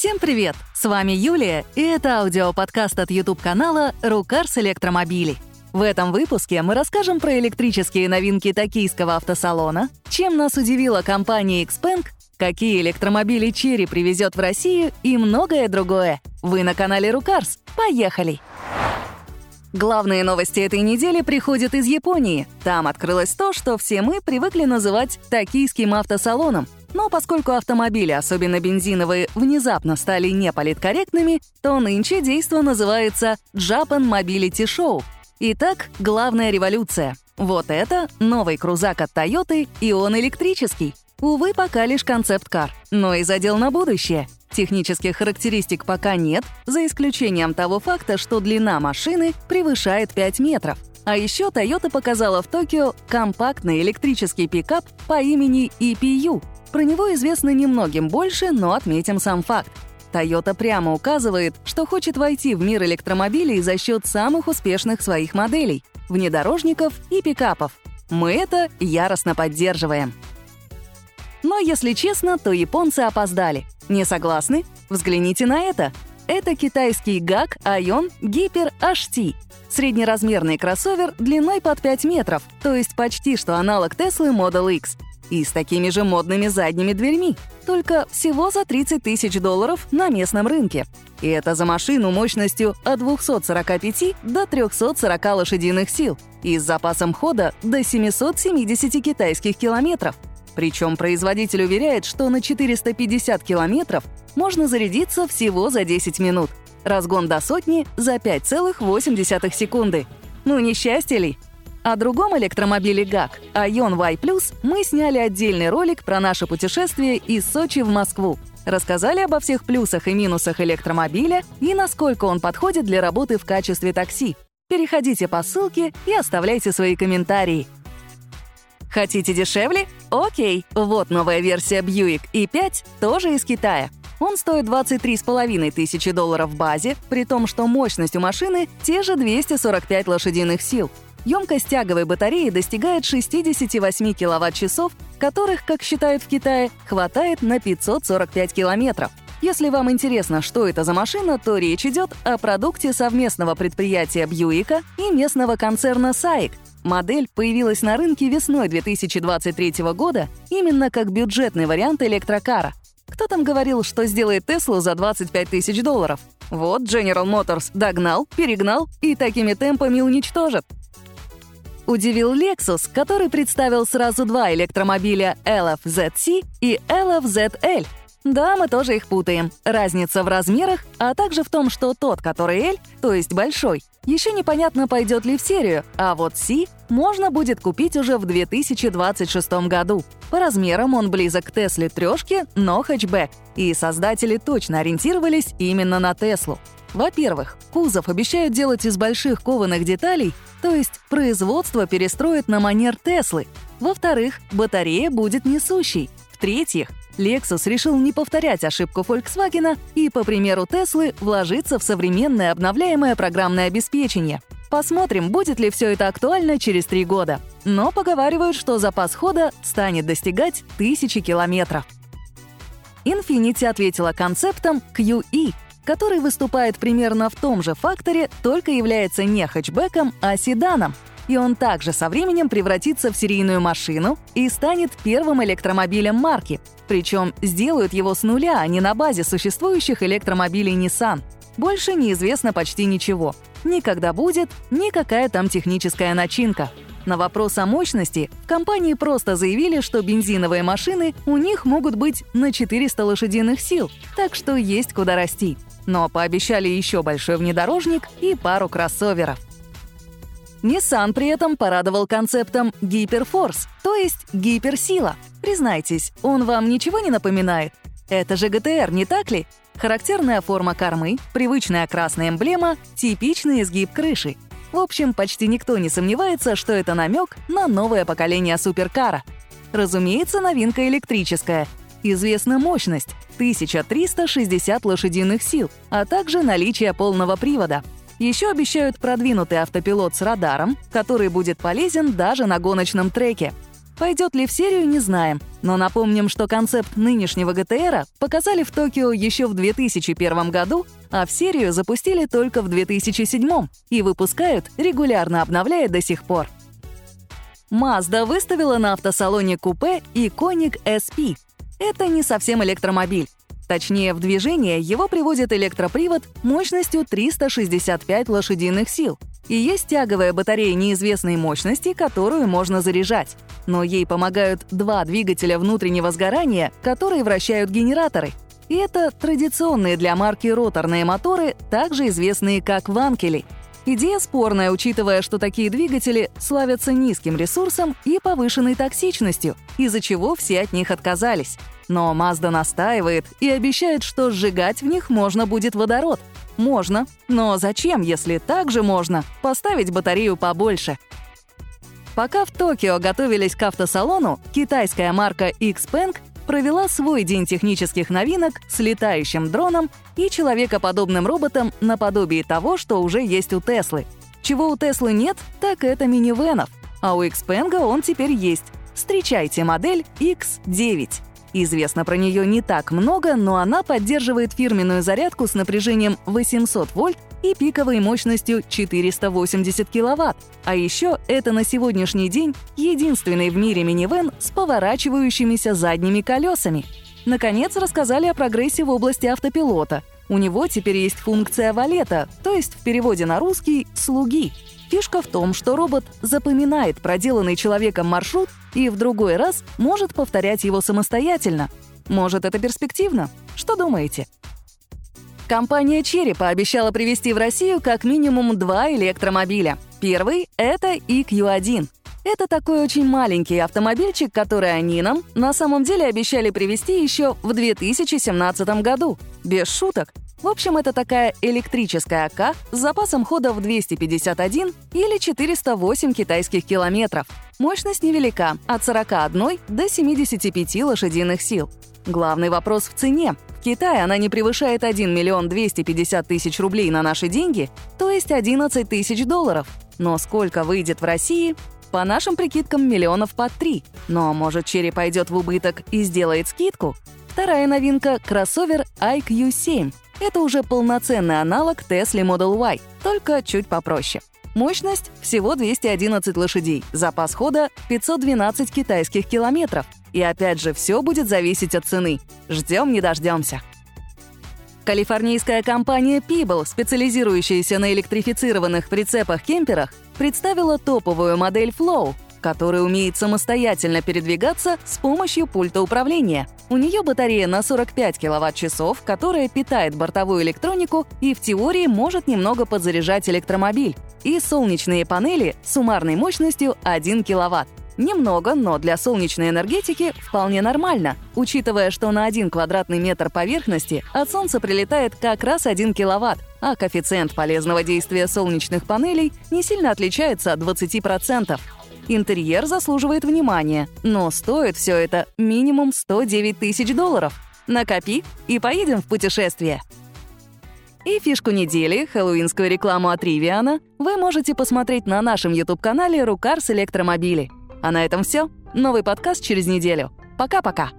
Всем привет! С вами Юлия, и это аудиоподкаст от YouTube-канала «Рукарс Электромобили». В этом выпуске мы расскажем про электрические новинки токийского автосалона, чем нас удивила компания Xpeng, какие электромобили Черри привезет в Россию и многое другое. Вы на канале Рукарс. Поехали! Главные новости этой недели приходят из Японии. Там открылось то, что все мы привыкли называть токийским автосалоном. Но поскольку автомобили, особенно бензиновые, внезапно стали неполиткорректными, то нынче действо называется Japan Mobility Show. Итак, главная революция. Вот это новый крузак от Toyota, и он электрический. Увы, пока лишь концепт-кар, но и задел на будущее. Технических характеристик пока нет, за исключением того факта, что длина машины превышает 5 метров. А еще Toyota показала в Токио компактный электрический пикап по имени EPU. Про него известно немногим больше, но отметим сам факт. Toyota прямо указывает, что хочет войти в мир электромобилей за счет самых успешных своих моделей — внедорожников и пикапов. Мы это яростно поддерживаем. Но, если честно, то японцы опоздали. Не согласны? Взгляните на это. Это китайский GAC Ion Hyper HT. Среднеразмерный кроссовер длиной под 5 метров, то есть почти что аналог Tesla Model X. И с такими же модными задними дверьми, только всего за 30 тысяч долларов на местном рынке. И это за машину мощностью от 245 до 340 лошадиных сил и с запасом хода до 770 китайских километров – причем производитель уверяет, что на 450 километров можно зарядиться всего за 10 минут. Разгон до сотни за 5,8 секунды. Ну не счастье ли? О другом электромобиле ГАК, Ion Y+, мы сняли отдельный ролик про наше путешествие из Сочи в Москву. Рассказали обо всех плюсах и минусах электромобиля и насколько он подходит для работы в качестве такси. Переходите по ссылке и оставляйте свои комментарии. Хотите дешевле? Окей, вот новая версия Buick i5, тоже из Китая. Он стоит 23,5 тысячи долларов в базе, при том, что мощность у машины те же 245 лошадиных сил. Емкость тяговой батареи достигает 68 киловатт-часов, которых, как считают в Китае, хватает на 545 километров. Если вам интересно, что это за машина, то речь идет о продукте совместного предприятия Бьюика и местного концерна SAIC, Модель появилась на рынке весной 2023 года именно как бюджетный вариант электрокара. Кто там говорил, что сделает Теслу за 25 тысяч долларов? Вот General Motors догнал, перегнал и такими темпами уничтожит. Удивил Lexus, который представил сразу два электромобиля LF-ZC и LF-ZL — да, мы тоже их путаем. Разница в размерах, а также в том, что тот, который L, то есть большой, еще непонятно, пойдет ли в серию, а вот C можно будет купить уже в 2026 году. По размерам он близок к Тесле трешке, но хэтчбэк, и создатели точно ориентировались именно на Теслу. Во-первых, кузов обещают делать из больших кованых деталей, то есть производство перестроит на манер Теслы. Во-вторых, батарея будет несущей. В-третьих, Lexus решил не повторять ошибку Volkswagen и, по примеру Теслы, вложиться в современное обновляемое программное обеспечение. Посмотрим, будет ли все это актуально через три года. Но поговаривают, что запас хода станет достигать тысячи километров. Infiniti ответила концептом QE, который выступает примерно в том же факторе, только является не хэтчбеком, а седаном — и он также со временем превратится в серийную машину и станет первым электромобилем марки. Причем сделают его с нуля, а не на базе существующих электромобилей Nissan. Больше неизвестно почти ничего. Никогда будет, никакая там техническая начинка. На вопрос о мощности компании просто заявили, что бензиновые машины у них могут быть на 400 лошадиных сил, так что есть куда расти. Но пообещали еще большой внедорожник и пару кроссоверов. Nissan при этом порадовал концептом гиперфорс, то есть гиперсила. Признайтесь, он вам ничего не напоминает? Это же ГТР, не так ли? Характерная форма кормы, привычная красная эмблема, типичный изгиб крыши. В общем, почти никто не сомневается, что это намек на новое поколение суперкара. Разумеется, новинка электрическая. Известна мощность — 1360 лошадиных сил, а также наличие полного привода — еще обещают продвинутый автопилот с радаром, который будет полезен даже на гоночном треке. Пойдет ли в серию, не знаем. Но напомним, что концепт нынешнего ГТР показали в Токио еще в 2001 году, а в серию запустили только в 2007 и выпускают, регулярно обновляя до сих пор. Mazda выставила на автосалоне купе Iconic SP. Это не совсем электромобиль. Точнее, в движение его приводит электропривод мощностью 365 лошадиных сил. И есть тяговая батарея неизвестной мощности, которую можно заряжать. Но ей помогают два двигателя внутреннего сгорания, которые вращают генераторы. И это традиционные для марки роторные моторы, также известные как ванкели — Идея спорная, учитывая, что такие двигатели славятся низким ресурсом и повышенной токсичностью, из-за чего все от них отказались. Но Mazda настаивает и обещает, что сжигать в них можно будет водород. Можно, но зачем, если также можно поставить батарею побольше? Пока в Токио готовились к автосалону, китайская марка Xpeng провела свой день технических новинок с летающим дроном и человекоподобным роботом наподобие того, что уже есть у Теслы. Чего у Теслы нет, так это минивенов, а у Xpeng он теперь есть. Встречайте модель X9. Известно про нее не так много, но она поддерживает фирменную зарядку с напряжением 800 вольт и пиковой мощностью 480 киловатт. А еще это на сегодняшний день единственный в мире минивэн с поворачивающимися задними колесами. Наконец, рассказали о прогрессе в области автопилота. У него теперь есть функция валета, то есть в переводе на русский «слуги». Фишка в том, что робот запоминает проделанный человеком маршрут и в другой раз может повторять его самостоятельно. Может, это перспективно? Что думаете? Компания Cherry пообещала привезти в Россию как минимум два электромобиля. Первый — это EQ1. Это такой очень маленький автомобильчик, который они нам на самом деле обещали привезти еще в 2017 году. Без шуток. В общем, это такая электрическая АК с запасом хода в 251 или 408 китайских километров. Мощность невелика — от 41 до 75 лошадиных сил. Главный вопрос в цене. В Китае она не превышает 1 миллион 250 тысяч рублей на наши деньги, то есть 11 тысяч долларов. Но сколько выйдет в России? По нашим прикидкам, миллионов под три. Но, может, Черри пойдет в убыток и сделает скидку? Вторая новинка — кроссовер IQ7. Это уже полноценный аналог Tesla Model Y, только чуть попроще. Мощность — всего 211 лошадей, запас хода — 512 китайских километров. И опять же, все будет зависеть от цены. Ждем не дождемся. Калифорнийская компания Peeble, специализирующаяся на электрифицированных прицепах-кемперах, представила топовую модель Flow, который умеет самостоятельно передвигаться с помощью пульта управления. У нее батарея на 45 киловатт-часов, которая питает бортовую электронику и в теории может немного подзаряжать электромобиль. И солнечные панели с суммарной мощностью 1 киловатт. Немного, но для солнечной энергетики вполне нормально, учитывая, что на 1 квадратный метр поверхности от Солнца прилетает как раз 1 киловатт, а коэффициент полезного действия солнечных панелей не сильно отличается от 20%. Интерьер заслуживает внимания, но стоит все это минимум 109 тысяч долларов. Накопи и поедем в путешествие. И фишку недели, хэллоуинскую рекламу от Ривиана, вы можете посмотреть на нашем YouTube-канале «Рукарс Электромобили». А на этом все. Новый подкаст через неделю. Пока-пока.